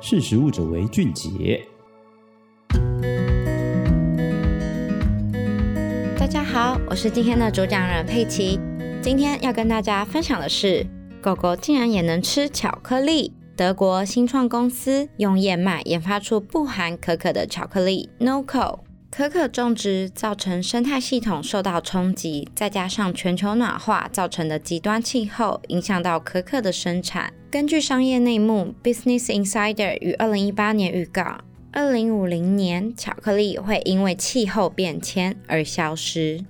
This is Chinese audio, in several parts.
识时务者为俊杰。大家好，我是今天的主讲人佩奇。今天要跟大家分享的是，狗狗竟然也能吃巧克力。德国新创公司用燕麦研发出不含可可的巧克力 NOCO。可可种植造成生态系统受到冲击，再加上全球暖化造成的极端气候，影响到可可的生产。根据商业内幕，Business Insider 于二零一八年预告，二零五零年巧克力会因为气候变迁而消失。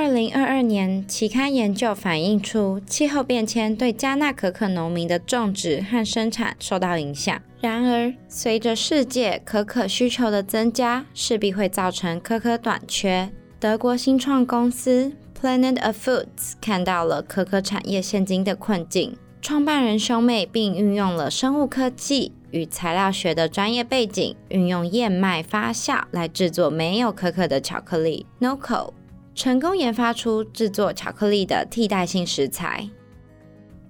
二零二二年期刊研究反映出，气候变迁对加纳可可农民的种植和生产受到影响。然而，随着世界可可需求的增加，势必会造成可可短缺。德国新创公司 Planet of Foods 看到了可可产业现今的困境，创办人兄妹并运用了生物科技与材料学的专业背景，运用燕麦发酵来制作没有可可的巧克力 NOCO。成功研发出制作巧克力的替代性食材。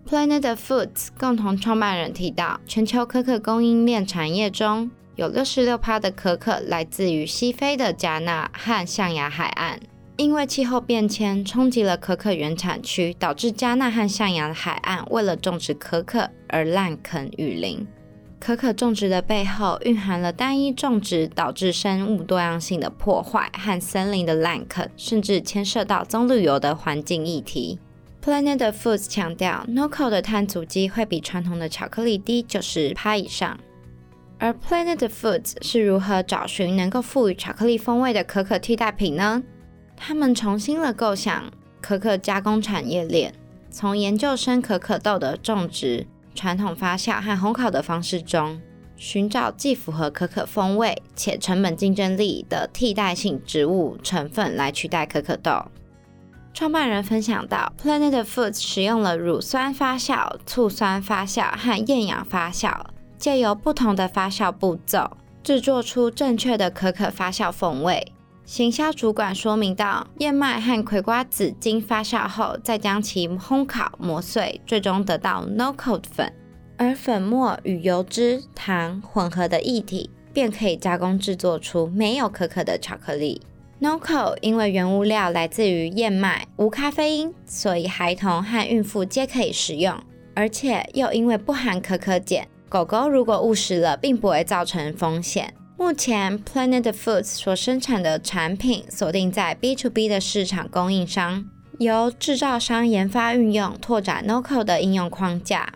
Planet Foods 共同创办人提到，全球可可供应链产业中有六十六趴的可可来自于西非的加纳和象牙海岸。因为气候变迁冲击了可可原产区，导致加纳和象牙海岸为了种植可可而滥垦雨林。可可种植的背后蕴含了单一种植导致生物多样性的破坏和森林的滥垦，甚至牵涉到棕榈油的环境议题。Planet Foods 强调，NOCO 的碳足迹会比传统的巧克力低九十趴以上。而 Planet Foods 是如何找寻能够赋予巧克力风味的可可替代品呢？他们重新了构想可可加工产业链，从研究生可可豆的种植。传统发酵和烘烤的方式中，寻找既符合可可风味且成本竞争力的替代性植物成分来取代可可豆。创办人分享到，Planet Foods 使用了乳酸发酵、醋酸发酵和厌氧发酵，借由不同的发酵步骤，制作出正确的可可发酵风味。行销主管说明到：“燕麦和葵瓜子经发酵后，再将其烘烤磨碎，最终得到 No Cold 粉。而粉末与油脂、糖混合的液体，便可以加工制作出没有可可的巧克力。NOCO 因为原物料来自于燕麦，无咖啡因，所以孩童和孕妇皆可以食用。而且又因为不含可可碱，狗狗如果误食了，并不会造成风险。”目前，Planet Foods 所生产的产品锁定在 B to B 的市场供应商，由制造商研发运用，拓展 NOCO 的应用框架。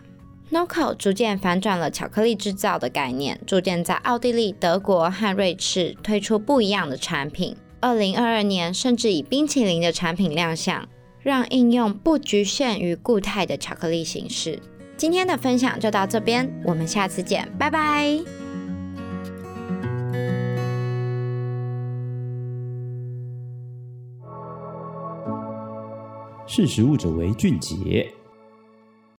NOCO 逐渐反转了巧克力制造的概念，逐渐在奥地利、德国和瑞士推出不一样的产品。二零二二年，甚至以冰淇淋的产品亮相，让应用不局限于固态的巧克力形式。今天的分享就到这边，我们下次见，拜拜。识食物者为俊杰。